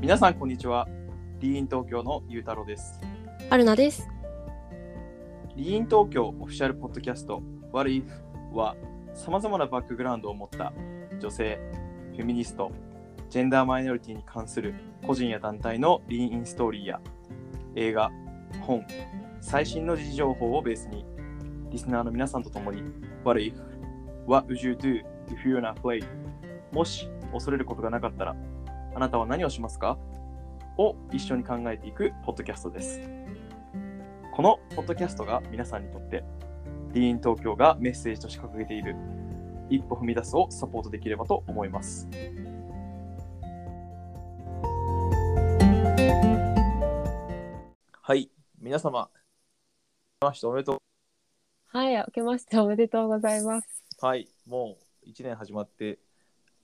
皆さんこんにちは。リーン東京のゆうたろうです。春菜です。リーン東京オフィシャルポッドキャスト What If は様々なバックグラウンドを持った女性、フェミニスト、ジェンダーマイノリティに関する個人や団体のリーンインストーリーや映画、本、最新の時事情報をベースにリスナーの皆さんと共に What if? What would you do if you're not afraid? もし恐れることがなかったらあなたは何をしますか？を一緒に考えていくポッドキャストです。このポッドキャストが皆さんにとって、ディーン東京がメッセージとして掲げている一歩踏み出すをサポートできればと思います。はい、皆様、ましておめでとはい、明けましておめでとうございます。う。はい、もう1年始まって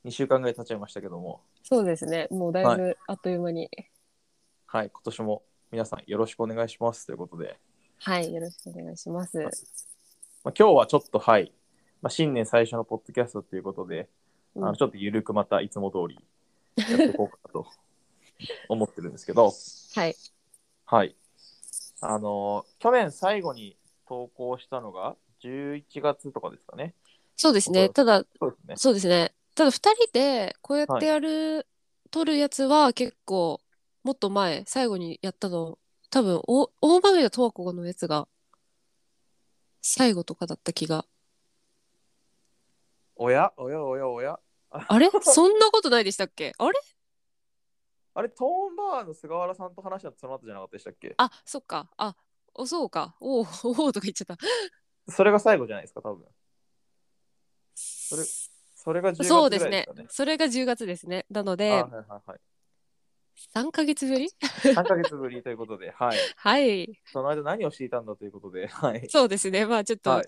2週間ぐらい経っちゃいましたけども、そうですね。もうだいぶあっという間に。はい、今年も皆さんよろしくお願いしますということで、はい、よろしくお願いします。まあ、今日はちょっとはい、まあ、新年最初のポッドキャストということで、あうんのちょっとゆるくまたいつも通りやっていこうかなと 思ってるんですけど、はい。はい。あの、去年最後に投稿したのが11月とかですかね。そうですね。ただ、そうですね。そうですね。ただ二人でこうやってやる、撮るやつは結構もっと前、最後にやったの、多分お大豆田十和子のやつが最後とかだった気が。おや？おや？おや？おや？あれ？そんなことないでしたっけ？あれ？あれ、トーンバーの菅原さんと話したのその後じゃなかったでしたっけ？あ、そっか。あ、おそうか。おう おうとか言っちゃった。それが最後じゃないですか、多分。れそれが10月ぐそうですね。それが10月ですね。なのあで、はいはいはい。3ヶ月ぶり？3ヶ月ぶりということで、はい。はい。その間何をしていたんだということで、はい。そうですね。まあちょっと、はい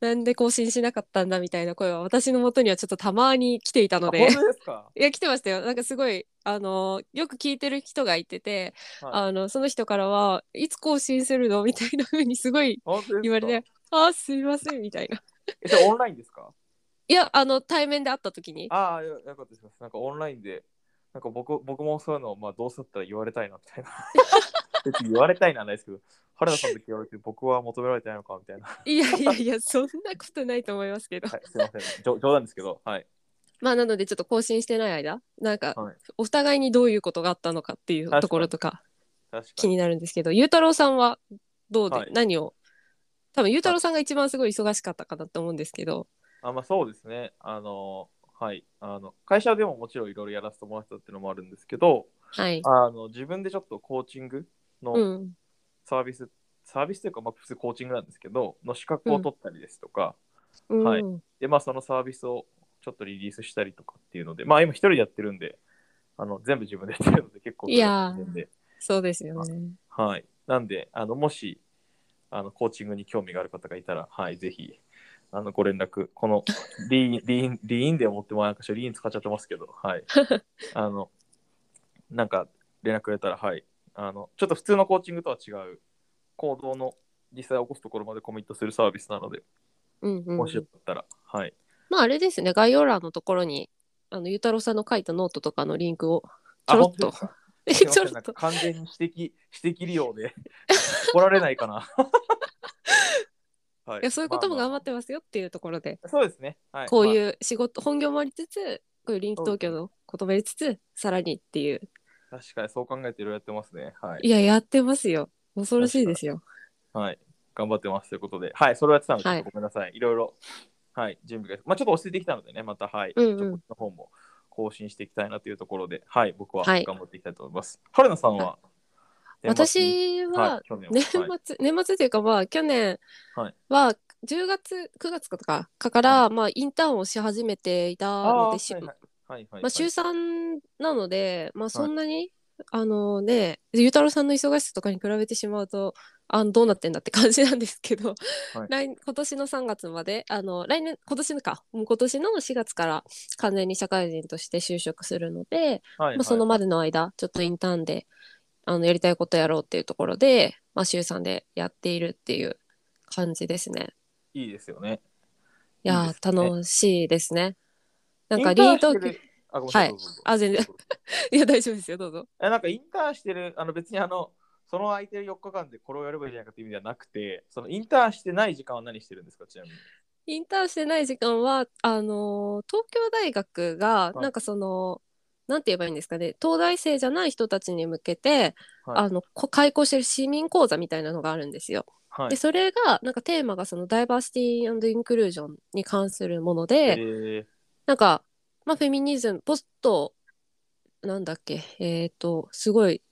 なんで更新しなかったんだみたいな声は私のもとにはちょっとたまに来ていたのあで本。当ですか？いや、来てましたよ。なんかすごい、あのよく聞いてる人がいてて、はいあの、その人からは、いつ更新するの？みたいな風にすごい言われて、あー、すいません、みたいな。え、それオンラインですか？いや、あの、対面で会った時に、ああ、よよかったです。なんかオンラインで、なんか僕僕もそういうのを、まあ、どうせだったら言われたいなみたいな。別に言われたいのはないですけど、原田さんだけ言われて、僕は求められてないのかみたいな。はいやいやいや、そんなことないと思いますけど。い、すいません。冗冗談ですけど、はい。まあ、なので、ちょっと更新してない間、なんか、はい、お互いにどういうことがあったのかっていうところとか確かに。気になるんですけど、ゆうたろうさんはどうで、はい何を多分ゆうたろうさんが一番すごい忙しかったかなと思うんですけど、あまあ、そうですね。あの、はい。あの会社でももちろんいろいろやらせてもらったっていうのもあるんですけど、はい。あの自分でちょっとコーチングうのん。サービス、サービスというか、まあ、普通コーチングなんですけど、の資格を取ったりですとか、うん、はいで、まあ、そのサービスをちょっとリリースしたりとかっていうので、まあ、今一人でやってるんで、あの全部自分でやってるので、結構いやー大変で、そうですよね。はい。なんで、あのもしあのコーチングに興味がある方がいたら、はい、ぜひ、あのご連絡、この リーン、リーン、リーンで思ってもなんかリーン使っちゃってますけど、はい。あの、なんか連絡くれたら、はい。あの、ちょっと普通のコーチングとは違う。行動の実際起こすところまでコミットするサービスなので、うんうんもしよかったら、はい。まああれですね、概要欄のところに、あのゆうたろうさんの書いたノートとかのリンクをちょろっと。え ちょろっと。完全に私的、私的利用で怒られないかな。はいやそういうことも頑張っまてますよっていうところで、あまあそうですね。はい、こうまいう仕事、本業もありつつこういうリンク東京のこともやりつつさらにっていうあ確かにそう考えていろいろやってますね。はいい。ややってますよ恐ろしいですよはい。頑張ってますということで、はい。それをやってたので、はいごめんなさい。いろいろ、はい。準備が、まあちょっと落ち着いてきたのでね、また、はい。うんうんちょっとこっちの方も更新していきたいなというところで、はい。僕ははい頑張っていきたいと思います。春菜さんは、私は、、年年は末、年末というかまあ去年はい。は10月9月とかから、まあインターンをし始めていたので、週3なので、まあ、そんなに、あのね、ゆうたろうさんの忙しさとかに比べてしまうと、あどうなってんだって感じなんですけど、はい。来今年の3月まで、あの来年、今年のか、もう今年の4月から完全に社会人として就職するので、はい。まあ、そのまでの間、ちょっとインターンであのやりたいことやろうっていうところで、まあ、週3でやっているっていう感じですね。いいですよね。いやね楽しいですね。なんかインターリートンしてるあ、ごめんなさい。はいあ全然 いや、大丈夫ですよ、どうぞ。えなんかインターンしてる、あの別にあの、その空いてる4日間でこれをやればいいじゃないかっていう意味ではなくて、そのインターンしてない時間は何してるんですか、ちなみに。インターンしてない時間は、あのー東京大学が、はいなんかその、なんて言えばいいんですかね、東大生じゃない人たちに向けて、はい。あの、こ開講してる市民講座みたいなのがあるんですよ。はい。で、。それが、なんかテーマがそのダイバーシティインクルージョンに関するものえで、ー、なんか、まあ、フェミニズム、ポスト、なんだっけ、えっ、と、すごい、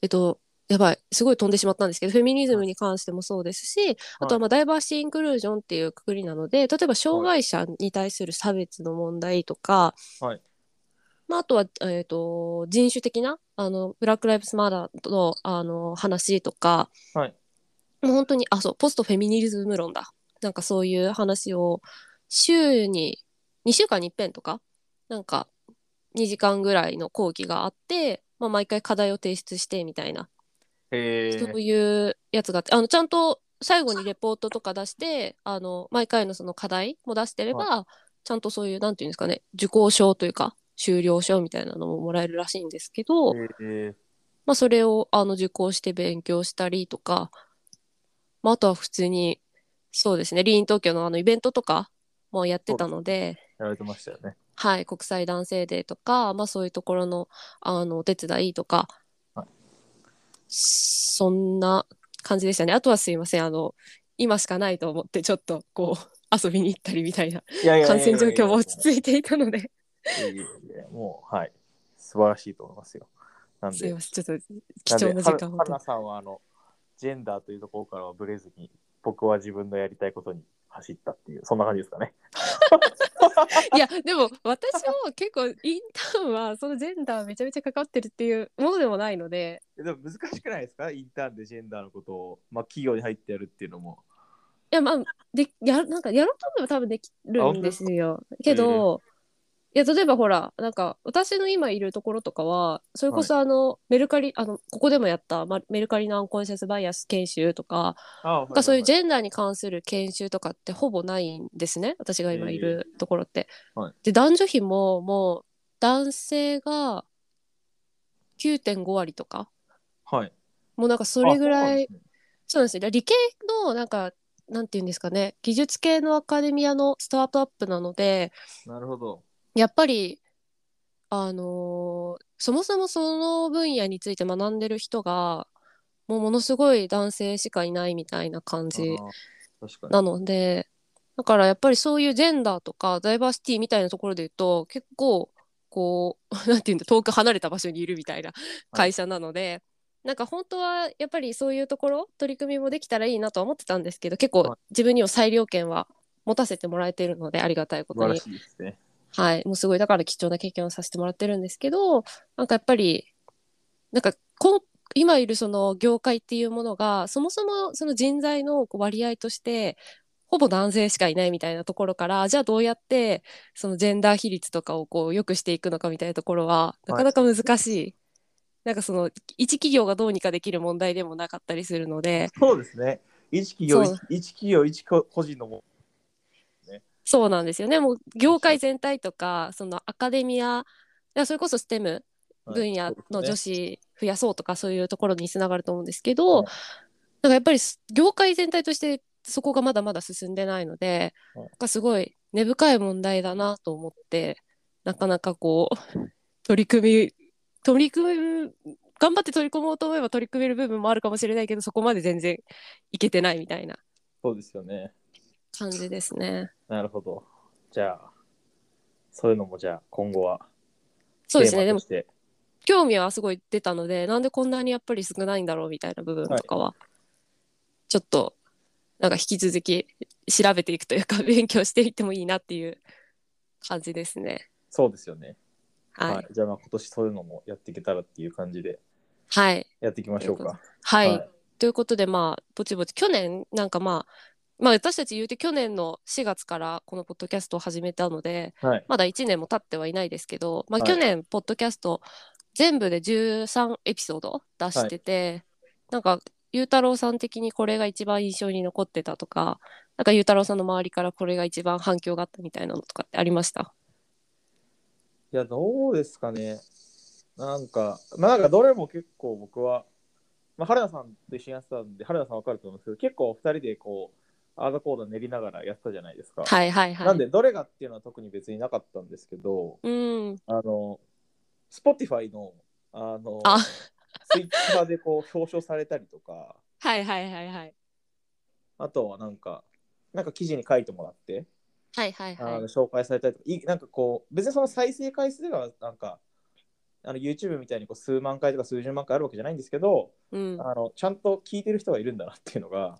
えっ、と、やばい、すごい飛んでしまったんですけど、フェミニズムに関してもそうですし、あとはまあダイバーシティインクルージョンっていうくくりなので、例えば障害者に対する差別の問題とか、はいまあ、あとは、えっ、と、人種的な、あの、ブラック・ライブスマターの、あの、話とか、はい。もう本当に、あ、そう、ポストフェミニズム論だ。なんかそういう話を、週に、2週間に一遍とか、なんか、2時間ぐらいの講義があって、まあ、毎回課題を提出してみたいな、えー、そういうやつがあって、あの、ちゃんと最後にレポートとか出して、あの、毎回のその課題も出してれば、ちゃんとそういう、なんていうんですかね、受講証というか、修了証みたいなのももらえるらしいんですけど、えー、まあ、それをあの受講して勉強したりとか、まあ、あとは普通に、そうですね、リーン東京のあのイベントとかもやってたので、やられてましたよね。はい、国際男性デーとか、まあ、そういうところのあのお手伝いとか、はいそんな感じでしたね。あとはすいません、あの、今しかないと思って、ちょっとこう、遊びに行ったりみたいな、感染状況も落ち着いていたので、いやいやいやもう、はい。素晴らしいと思いますよ。なんで、すいません、ちょっと貴重な時間をは。はなさんはあのジェンダーというところからはブレずに僕は自分のやりたいことに走ったっていうそんな感じですかね。いやでも私も結構インターンはそのジェンダーめちゃめちゃ関わってるっていうものでもないのででも難しくないですか？インターンでジェンダーのことを、まあ、企業に入ってやるっていうのも。いやまあでやなんかやろうと思えば多分できるんですよけど、いや例えばほらなんか私の今いるところとかはそれこそあの、メルカリあのここでもやった、ま、メルカリのアンコンシャスバイアス研修とかあそういうジェェンダーに関する研修とかってほぼないんですね。私が今いるところって。はい。で男女比ももう男性が9.5割とか。はい。もうなんかそれぐらいあそうなんですよ。理系のなんかなんていうんですかね。技術系のアカデミアのスタートアップなのでなるほど。やっぱりあのーそもそもその分野について学んでる人がもうものすごい男性しかいないみたいな感じ。なので、だからやっぱりそういうジェンダーとかダイバーシティみたいなところで言うと、結構、こう、なんていうんだ、遠く離れた場所にいるみたいな会社なので、なんか本当はやっぱりそういうところ、取り組みもできたらいいなとは思ってたんですけど、結構はい自分には裁量権は持たせてもらえているので、ありがたいことに素晴ら。しいですね。はい、もうすごいだから貴重な経験をさせてもらってるんですけどなんかやっぱりなんかこう今いるその業界っていうものがそもそもその人材の割合としてほぼ男性しかいないみたいなところからじゃあどうやってそのジェンダー比率とかをこう良くしていくのかみたいなところはなかなか難しい、なんかその一企業がどうにかできる問題でもなかったりするので。そうですね。一企業、一一企業、一個個人のもそうなんですよね。もう業界全体とか、そのアカデミア、いやそれこそ STEM 分野の女子増やそうとかそういうところにつながると思うんですけど、はい。なんかやっぱりす業界全体としてそこがまだまだ進んでないので、はい。なんかすごい根深い問題だなと思って、なかなかこう、取り組み、取り組む、頑張って取り込もうと思えば取り組める部分もあるかもしれないけど、そこまで全然いけてないみたいな。そうですよね。感じですね。なるほど。じゃあ、そういうのもじゃあ今後はそうですね。でも興味はすごい出たのでなんでこんなにやっぱり少ないんだろうみたいな部分とかは、ちょっとなんか引き続き調べていくというか 勉強していってもいいなっていう感じですね。そうですよね。はい。はい。じゃあまあ今年そういうのもやっていけたらっていう感じではい。やっていきましょうか。はい。ということでまあぼちぼち去年なんかまあまあ私たち言うて去年の4月からこのポッドキャストを始めたのではい。まだ1年も経ってはいないですけど、まあ、はい去年ポッドキャスト全部で13エピソード出してて、なんかゆうたろうさん的にこれが一番印象に残ってたとかなんかゆうたろうさんの周りからこれが一番反響があったみたいなのとかってありました？いや、どうですかね。なんか、まあなんかどれも結構僕は、まあ、春菜さんと一緒にやってたんで、春菜さんわかると思うんですけど、結構二人でこう、アーダコーダ練りながらやってたじゃないですか。はいはいはい。なんで、どれがっていうのは特に別になかったんですけど、うん。あの、Spotify の、あの、あツイッターでこう表彰されたりとか、はいはいはいはい。あとはなんか、なんか記事に書いてもらって、はいはいあはい。の紹介されたりとか、いなんかこう、別にその再生回数がなんか、あの YouTube みたいにこう数万回とか数十万回あるわけじゃないんですけど、うん。あのちゃんと聞いてる人がいるんだなっていうのが、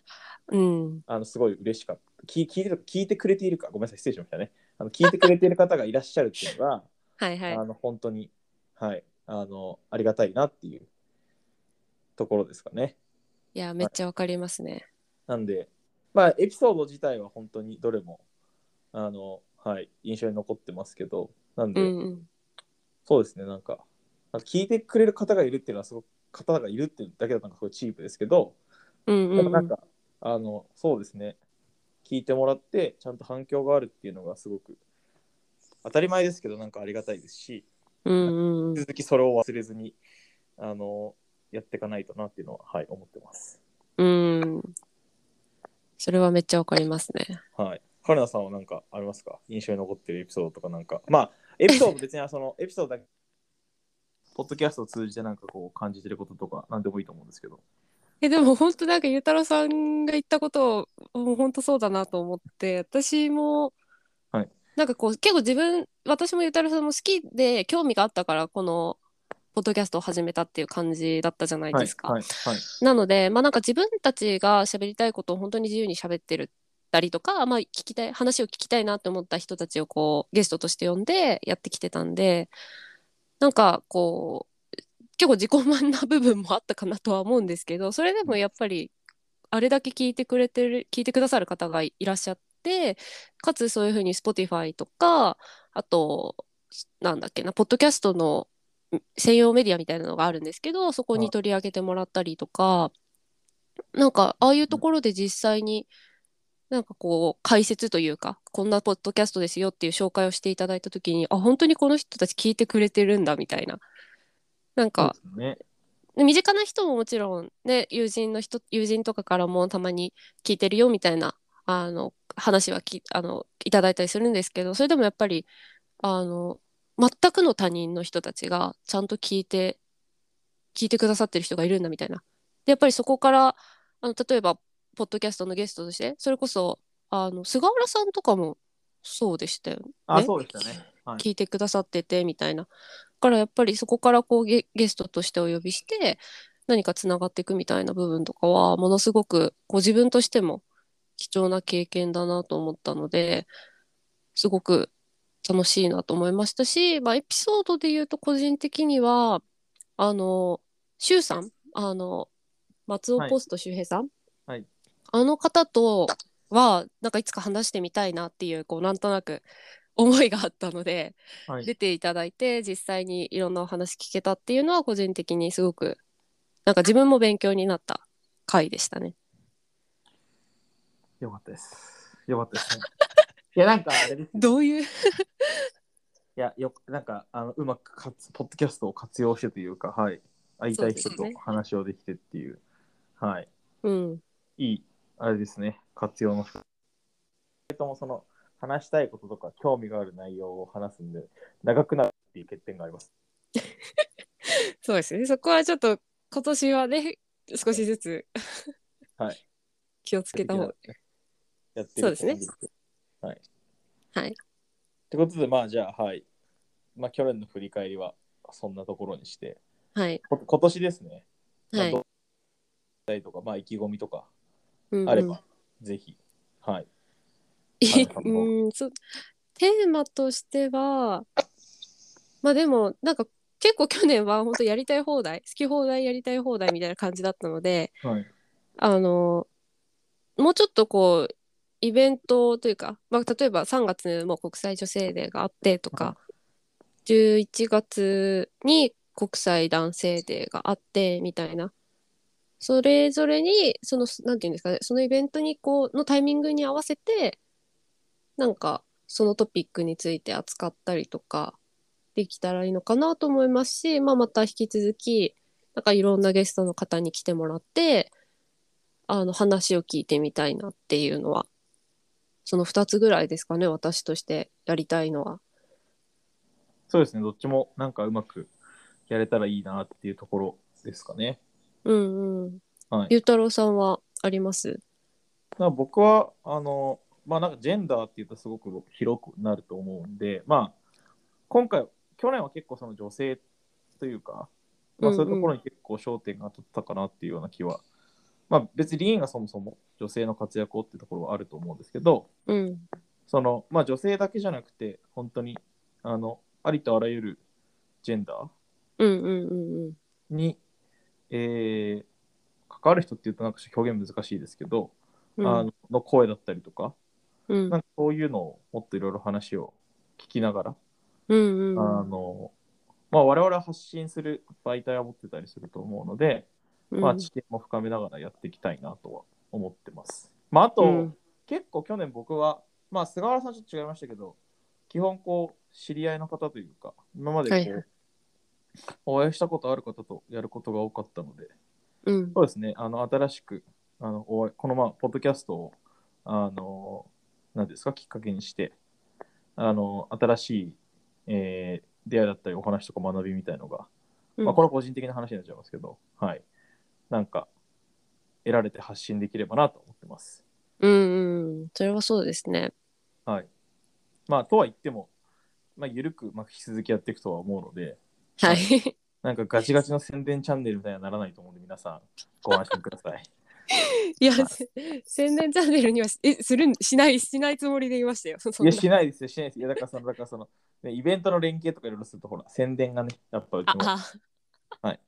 うん。あのすごい嬉しかった。聞聞いてる聞いてくれているか、ごめんなさい、失礼しましたね。あの聞いてくれている方がいらっしゃるっていうのが、はいはい。あの本当に、はい、あの、ありがたいなっていうところですかね。いや、めっちゃわかりますね。なんで、まあ、エピソード自体は本当にどれも、あの、はい、印象に残ってますけど、なんで、うんうん。そうですね、なんか聞いてくれる方がいるっていうのは、すごく、方がいるっていうだけだとなんかすごいチープですけど、うんうんなんか、あの、そうですね、聞いてもらって、ちゃんと反響があるっていうのがすごく、当たり前ですけど、なんかありがたいですし、うんうんうん。続きそれを忘れずに、あの、やっていかないとなっていうのは、はい、思ってます。うん。それはめっちゃわかりますね。はい。春菜さんは何かありますか？印象に残ってるエピソードとかなんか。まあ、エピソード別にそのエピソードだけ、ポッドキャストを通じてなんかこう感じてることとか何でもいいと思うんですけど。え、でも本当なんかゆうたろうさんが言ったこともう本当そうだなと思って、私も、はいなんかこう結構自分、私もゆうたろうさんも好きで興味があったからこのポッドキャストを始めたっていう感じだったじゃないはいですか。はいはい。なので、まあなんか自分たちが喋りたいことを本当に自由に喋ってるたりとか、まあ聞きたい、話を聞きたいなって思った人たちをこうゲストとして呼んでやってきてたんで、なんかこう、結構自己満な部分もあったかなとは思うんですけど、それでもやっぱりあれだけ聞いてくれてる、聞いてくださる方がいらっしゃって、かつそういうふうに Spotify とか、あと、なんだっけな、ポッドキャストの専用メディアみたいなのがあるんですけど、そこに取り上げてもらったりとか、なんかああいうところで実際になんかこう解説というか、こんなポッドキャストですよっていう紹介をしていただいたときに、あ、本当にこの人たち聞いてくれてるんだみたいな。なんかね。で身近な人ももちろんね友人の人友人とかからもたまに聞いてるよみたいなあの話はきあのいただいたりするんですけどそれでもやっぱりあの全くの他人の人たちがちゃんと聞いて聞いてくださってる人がいるんだみたいな。でやっぱりそこからあの例えばポッドキャストのゲストとしてそれこそあの菅原さんとかもそうでしたよね。あ、そうでしたね。はい。聞いてくださっててみたいな。だからやっぱりそこからこうゲゲストとしてお呼びして何かつながっていくみたいな部分とかはものすごくこう自分としても貴重な経験だなと思ったのですごく楽しいなと思いましたし、まあ、エピソードで言うと個人的にはあの周さんあの松尾ポスト周平さん、はいあの方とはなんかいつか話してみたいなっていうこうなんとなく思いがあったので、はい。出ていただいて実際にいろんなお話聞けたっていうのは個人的にすごくなんか自分も勉強になった回でしたね。よかったです。よかったですね。いや、なんかあれですね。どういう？いや、よなんかあのうまくかつ、ポッドキャストを活用してというか、はい。会いたい人と話をできてっていう、はい。うんいい、あれですね、活用の。ともその、話したいこととか、興味がある内容を話すんで、長くなるっていう欠点があります。そうですねそこはちょっと今年はね少しずつはい。気をつけた方がやってるそうですねはい。はいってことで、まあ、じゃあ、はい。まあ、去年の振り返りは、そんなところにして、はいこ今年ですね、まあはいどうしたいとか、まあ、意気込みとかあれば、ぜひ、はい。うんそう。テーマとしてはまあでもなんか結構去年は本当やりたい放題好き放題やりたい放題みたいな感じだったのではい。あのもうちょっとこうイベントというか、まあ、例えば3月も国際女性デーがあってとか、11月に国際男性デーがあってみたいなそれぞれにそのなんていうんですかねそのイベントにこうのタイミングに合わせてなんかそのトピックについて扱ったりとかできたらいいのかなと思いますし、まあ、また引き続きなんかいろんなゲストの方に来てもらってあの話を聞いてみたいなっていうのはその2つぐらいですかね私としてやりたいのは。そうですね、どっちもなんかうまくやれたらいいなっていうところですかね。うんうん。はい。ゆうたろうさんはあります？僕は、あの、まあなんかジェンダーっていうとすごく広くなると思うんで、まあ、今回、去年は結構その女性というか、まあうんうん。そういうところに結構焦点が当たったかなっていうような気は、まあ別にリーンがそもそも女性の活躍をっていうところはあると思うんですけど、うん。その、まあ女性だけじゃなくて、本当に、あの、ありとあらゆるジェンダー、うんうんうんうん。に、えー関わる人っていうとなんか表現難しいですけど、うん。あのの声だったりとか、うん。なんかそういうのをもっといろいろ話を聞きながら、うんうんあのまあ、我々は発信する媒体は持ってたりすると思うので、うん。まあ、知見も深めながらやっていきたいなとは思ってます。まあ、あと、うん。結構去年僕は、まあ、菅原さんちょっと違いましたけど、基本こう、知り合いの方というか、今までこう、はいはいお会いしたことある方とやることが多かったので、うんそうですね、あの新しくあのおこのままポッドキャストをあの何ですかきっかけにしてあの新しい、えー出会いだったりお話とか学びみたいのが、うんまあ、これは個人的な話になっちゃいますけど、はい、なんか得られて発信できればなと思ってます。うんうんそれはそうですね。はい。まあ、とは言っても、まあ、緩く、まあ、引き続きやっていくとは思うので、はい。なんかガチガチの宣伝チャンネルみたいにはならないと思うんで、皆さん、ご安心ください。いや、宣伝チャンネルにはしえするんしないしないつもりでいましたよ。いや、しないですよ、しないですよ。いや、だからその、だからその、ね、イベントの連携とかいろいろすると、ほら、宣伝がね、やっぱうちも。あはい。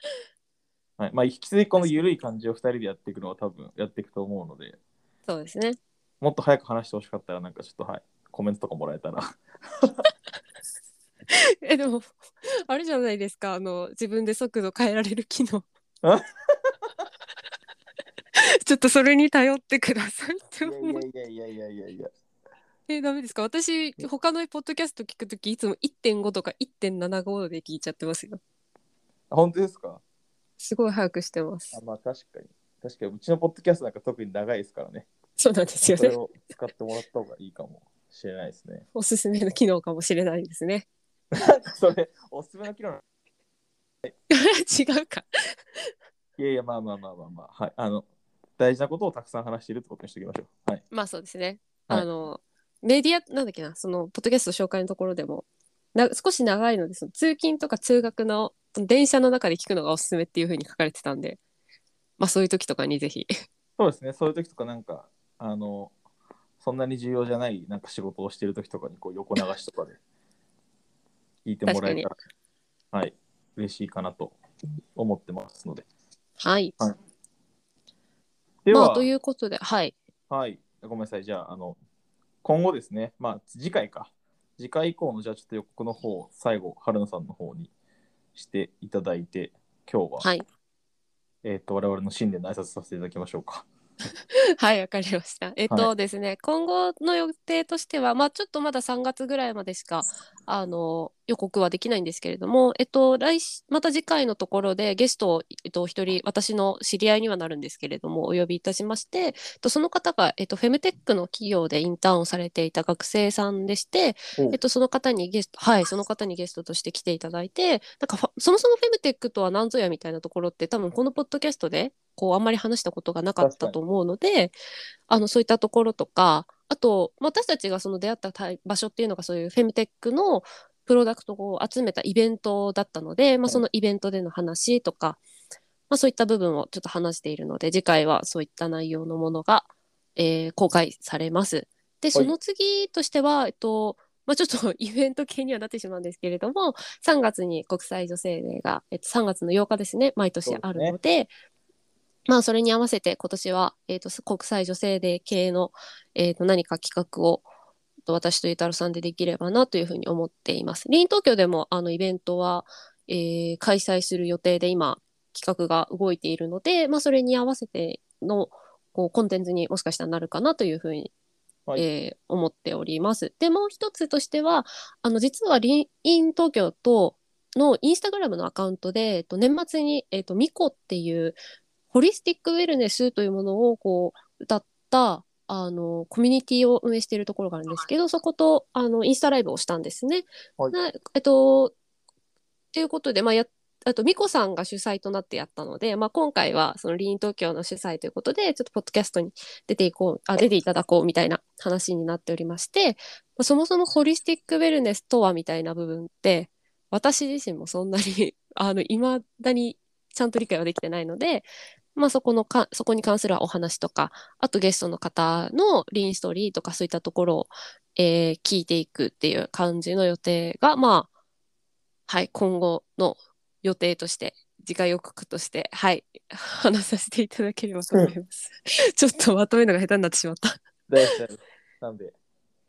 まあ、引き続きこの緩い感じを2人でやっていくのは多分やっていくと思うので、そうですね。もっと早く話してほしかったら、なんかちょっと、はい、コメントとかもらえたら。えでもあれじゃないですかあの自分で速度変えられる機能あ？ちょっとそれに頼ってくださいってい思う。やいやいやいやいやいや。えダメですか私他のポッドキャスト聞くときいつも1.5とか1.75で聞いちゃってますよ。あ本当ですか？すごい早くしてますあ。まあ確かに。確かに、うちのポッドキャストなんか特に長いですからね。そうなんですよね。それを使ってもらった方がいいかもしれないですね。おすすめの機能かもしれないですね。それ、おすすめの機能 違うか。いやいや、まあまあまあまあまあ、はい。あの、大事なことをたくさん話しているってことにしておきましょう。はい。まあそうですね。はいあのメディアなんだっけな？そのポッドキャスト紹介のところでもな少し長いのでその通勤とか通学の電車の中で聞くのがおすすめっていう風に書かれてたんで、まあそういう時とかにぜひ。そうですね、そういう時とかなんか、あの、そんなに重要じゃないなんか仕事をしている時とかにこう横流しとかで聞いてもらえたら、はい、嬉しいかなと思ってますので。はい。では、まあということではい。はい、ごめんなさい、じゃあ、あの、今後ですね、まあ次回か、次回以降のじゃあちょっと予告の方、最後、春菜さんの方にしていただいて、今日は、はい。えっ、と、我々の新年の挨拶させていただきましょうか。はい、わかりました。えっとですね、今後の予定としては、まあちょっとまだ3月ぐらいまでしか、あの、予告はできないんですけれども、えっと、来し、また次回のところでゲストを、えっと、一人、私の知り合いにはなるんですけれども、お呼びいたしまして、えっと、その方が、えっと、フェムテックの企業でインターンをされていた学生さんでして、おえっと、その方にゲスト、はい、その方にゲストとして来ていただいて、なんかそもそもフェムテックとは何ぞやみたいなところって、多分このポッドキャストで、こう、あんまり話したことがなかったと思うので、あの、そういったところとか、あと、まあ私たちがその出会った場所っていうのが、そういうフェムテックのプロダクトを集めたイベントだったので、まあ、そのイベントでの話とか、まあ、そういった部分をちょっと話しているので、次回はそういった内容のものが、えー公開されます。で、その次としては、えっと、まあ、ちょっとイベント系にはなってしまうんですけれども、3月に国際女性デーが、えっと、3月の8日ですね、毎年あるので、まあ、それに合わせて今年は、えっと、国際女性デー系の、えっと、何か企画を、えっと私とゆうたろうさんでできればなというふうに思っています。リーン東京でもあのイベントは、えー開催する予定で今企画が動いているので、まあ、それに合わせてのこうコンテンツにもしかしたらなるかなというふうにはいえー思っております。でもう一つとしてはあの実はリイン東京とのインスタグラムのアカウントで、えっと、年末に、えっと、ミコっていうホリスティックウェルネスというものをこう歌ったあのコミュニティを運営しているところがあるんですけど、そことあのインスタライブをしたんですね。はい。なえっとということで、まあ、やあと、ミコさんが主催となってやったので、まあ、今回は、その、リーン東京の主催ということで、ちょっと、ポッドキャストに出ていこう、あ、出ていただこう、みたいな話になっておりまして、まあそもそもホリスティックウェルネスとは、みたいな部分って、私自身もそんなに、あの、未だにちゃんと理解はできてないので、まあ、そこのか、そこに関するお話とか、あとゲストの方のリーンストーリーとかそういったところを、えー聞いていくっていう感じの予定が、まあ、はい、今後の予定として、次回予告として、はい、話させていただければと思います。ちょっとまとめるのが下手になってしまった。大なんで、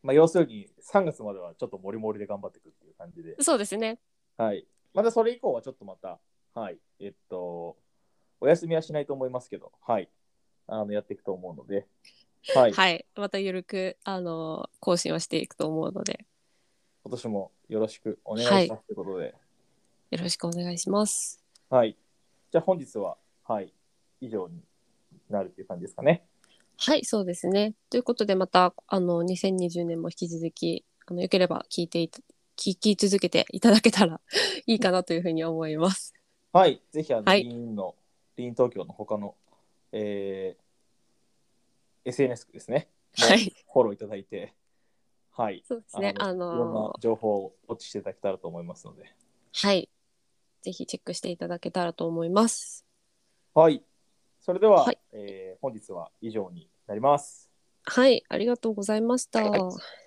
まあ、要するに3月まではちょっとモリモリで頑張っていくっていう感じで、そうですね。はい。またそれ以降はちょっとまた、はい。えっと、お休みはしないと思いますけど、はい。あの、やっていくと思うので、はい。はい、またゆるく、あの、更新はしていくと思うので、今年もよろしくお願いしますということで、よろしくお願いします。はい。じゃあ本日は、はい。以上になるっていう感じですかね。はい、そうですね。ということで、また、あの、2020年も引き続き、あの、よければ聞いていた、聞き続けていただけたらいいかなというふうに思います。はい。ぜひ、あの、はいの、リーン東京の他の、えー、SNS ですね。はい。フォローいただいて、はい。そうですね。あいろんのな、情報をウォッチしていただけたらと思いますので。はい。ぜひチェックしていただけたらと思います。はい。それでは、はいえー本日は以上になります。はい、ありがとうございました。はい